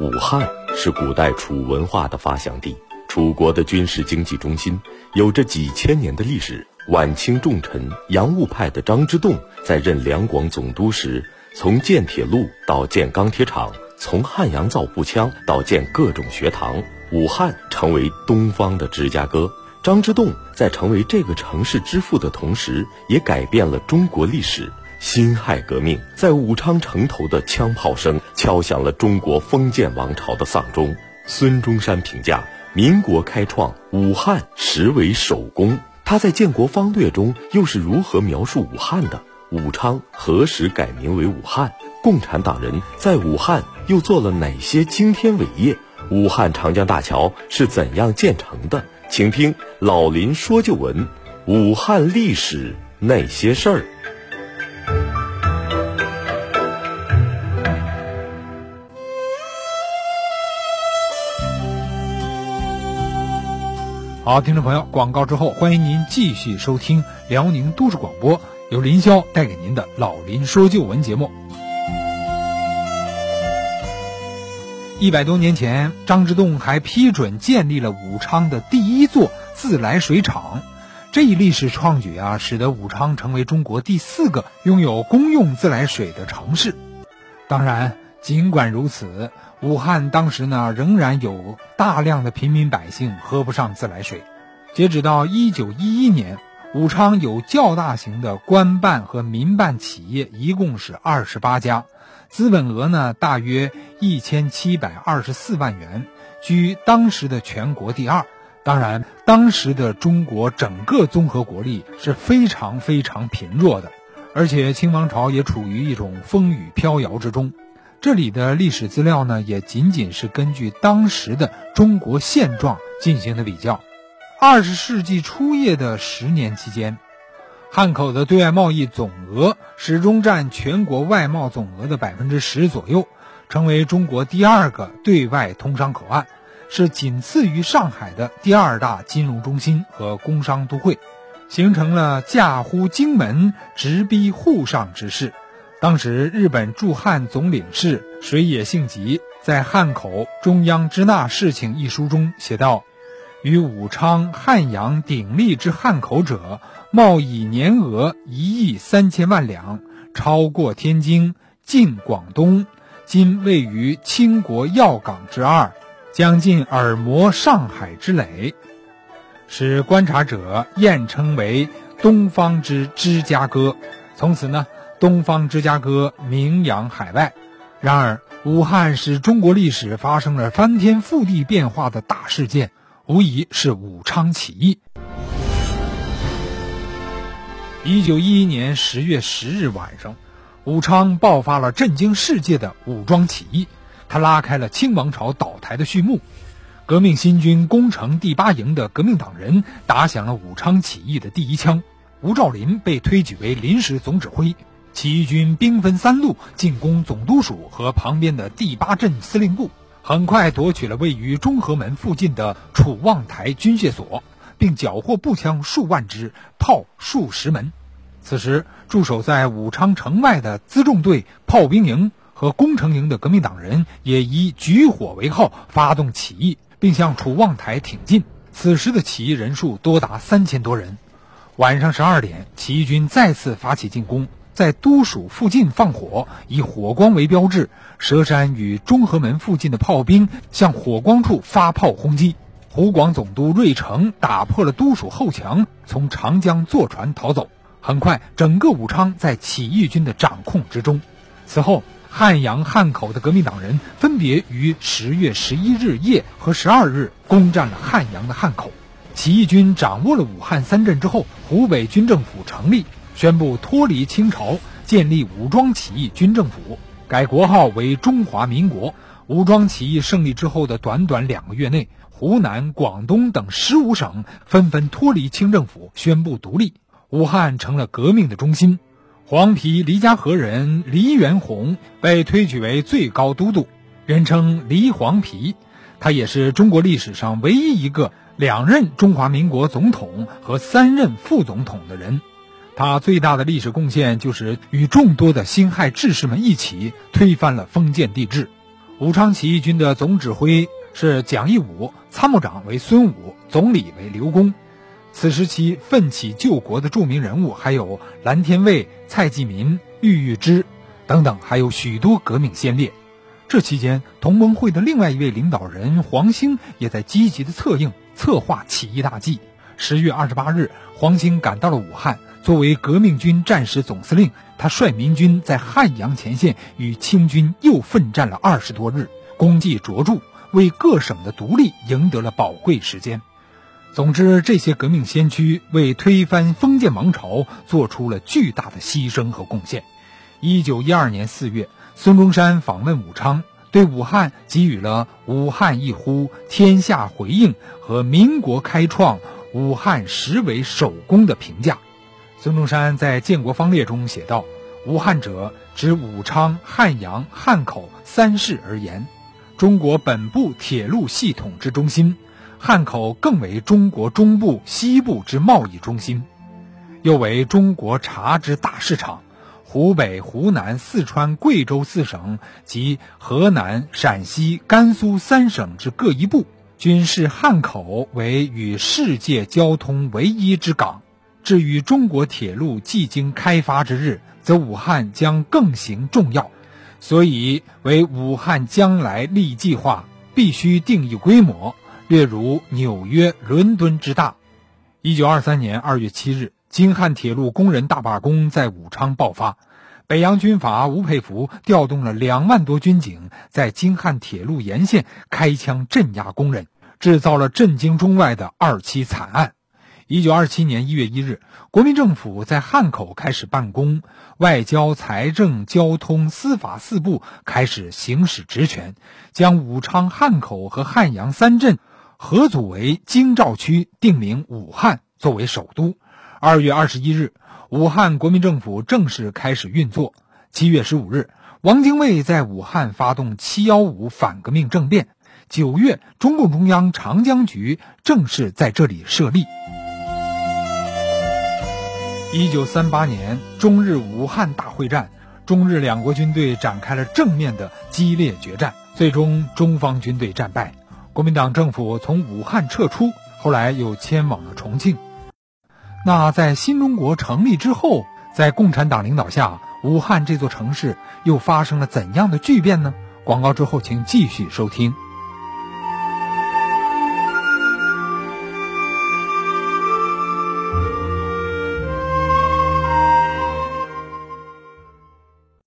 武汉是古代楚文化的发祥地，楚国的军事经济中心，有着几千年的历史。晚清重臣洋务派的张之洞在任两广总督时，从建铁路到建钢铁厂，从汉阳造步枪到建各种学堂，武汉成为东方的芝加哥。张之洞在成为这个城市之父的同时，也改变了中国历史。辛亥革命在武昌城头的枪炮声，敲响了中国封建王朝的丧钟。孙中山评价：民国开创，武汉实为首功。他在《建国方略》中又是如何描述武汉的？武昌何时改名为武汉？共产党人在武汉又做了哪些惊天伟业？武汉长江大桥是怎样建成的？请听老林说旧闻：武汉历史那些事儿。好，听众朋友，广告之后，欢迎您继续收听辽宁都市广播，由林霄带给您的《老林说旧闻》节目。一百多年前，张之洞还批准建立了武昌的第一座自来水厂，这一历史创举啊，使得武昌成为中国第四个拥有公用自来水的城市。当然，尽管如此。武汉当时呢，仍然有大量的平民百姓喝不上自来水。截止到一九一一年，武昌有较大型的官办和民办企业，一共是二十八家，资本额呢大约一千七百二十四万元，居当时的全国第二。当然，当时的中国整个综合国力是非常非常贫弱的，而且清王朝也处于一种风雨飘摇之中。这里的历史资料呢，也仅仅是根据当时的中国现状进行的比较。二十世纪初叶的十年期间，汉口的对外贸易总额始终占全国外贸总额的百分之十左右，成为中国第二个对外通商口岸，是仅次于上海的第二大金融中心和工商都会，形成了驾乎荆门、直逼沪上之势。当时，日本驻汉总领事水野幸吉在《汉口中央支那事情》一书中写道：“与武昌、汉阳鼎立之汉口者，贸易年额一亿三千万两，超过天津，进广东，今位于清国要港之二，将近耳膜上海之垒，使观察者验称为东方之芝加哥。从此呢。”东方芝加哥名扬海外，然而武汉是中国历史发生了翻天覆地变化的大事件，无疑是武昌起义。一九一一年十月十日晚上，武昌爆发了震惊世界的武装起义，它拉开了清王朝倒台的序幕。革命新军攻城第八营的革命党人打响了武昌起义的第一枪，吴兆麟被推举为临时总指挥。起义军兵分三路进攻总督署和旁边的第八镇司令部，很快夺取了位于中和门附近的楚望台军械所，并缴获步枪数万支、炮数十门。此时，驻守在武昌城外的辎重队炮兵营和工程营的革命党人也以举火为号发动起义，并向楚望台挺进。此时的起义人数多达三千多人。晚上十二点，起义军再次发起进攻。在都署附近放火，以火光为标志。佘山与中和门附近的炮兵向火光处发炮轰击。湖广总督瑞成打破了都署后墙，从长江坐船逃走。很快，整个武昌在起义军的掌控之中。此后，汉阳、汉口的革命党人分别于十月十一日夜和十二日攻占了汉阳的汉口。起义军掌握了武汉三镇之后，湖北军政府成立。宣布脱离清朝，建立武装起义军政府，改国号为中华民国。武装起义胜利之后的短短两个月内，湖南、广东等十五省纷纷脱离清政府，宣布独立。武汉成了革命的中心。黄皮黎家河人黎元洪被推举为最高都督，人称黎黄皮。他也是中国历史上唯一一个两任中华民国总统和三任副总统的人。他最大的历史贡献就是与众多的辛亥志士们一起推翻了封建帝制。武昌起义军的总指挥是蒋义武，参谋长为孙武，总理为刘公。此时期奋起救国的著名人物还有蓝天卫、蔡继民、郁玉之等等，还有许多革命先烈。这期间，同盟会的另外一位领导人黄兴也在积极的策应、策划起义大计。十月二十八日，黄兴赶到了武汉，作为革命军战时总司令，他率民军在汉阳前线与清军又奋战了二十多日，功绩卓著，为各省的独立赢得了宝贵时间。总之，这些革命先驱为推翻封建王朝做出了巨大的牺牲和贡献。一九一二年四月，孙中山访问武昌。对武汉给予了“武汉一呼，天下回应”和“民国开创，武汉实为首功”的评价。孙中山在《建国方略》中写道：“武汉者，指武昌、汉阳、汉口三市而言，中国本部铁路系统之中心；汉口更为中国中部、西部之贸易中心，又为中国茶之大市场。”湖北、湖南、四川、贵州四省及河南、陕西、甘肃三省之各一部，均视汉口为与世界交通唯一之港。至于中国铁路既经开发之日，则武汉将更行重要。所以，为武汉将来立计划，必须定义规模，略如纽约、伦敦之大。一九二三年二月七日。京汉铁路工人大罢工在武昌爆发，北洋军阀吴佩孚调动了两万多军警，在京汉铁路沿线开枪镇压工人，制造了震惊中外的二七惨案。一九二七年一月一日，国民政府在汉口开始办公，外交、财政、交通、司法四部开始行使职权，将武昌、汉口和汉阳三镇合组为京兆区，定名武汉，作为首都。二月二十一日，武汉国民政府正式开始运作。七月十五日，王精卫在武汉发动“七幺五”反革命政变。九月，中共中央长江局正式在这里设立。一九三八年，中日武汉大会战，中日两国军队展开了正面的激烈决战，最终中方军队战败，国民党政府从武汉撤出，后来又迁往了重庆。那在新中国成立之后，在共产党领导下，武汉这座城市又发生了怎样的巨变呢？广告之后，请继续收听。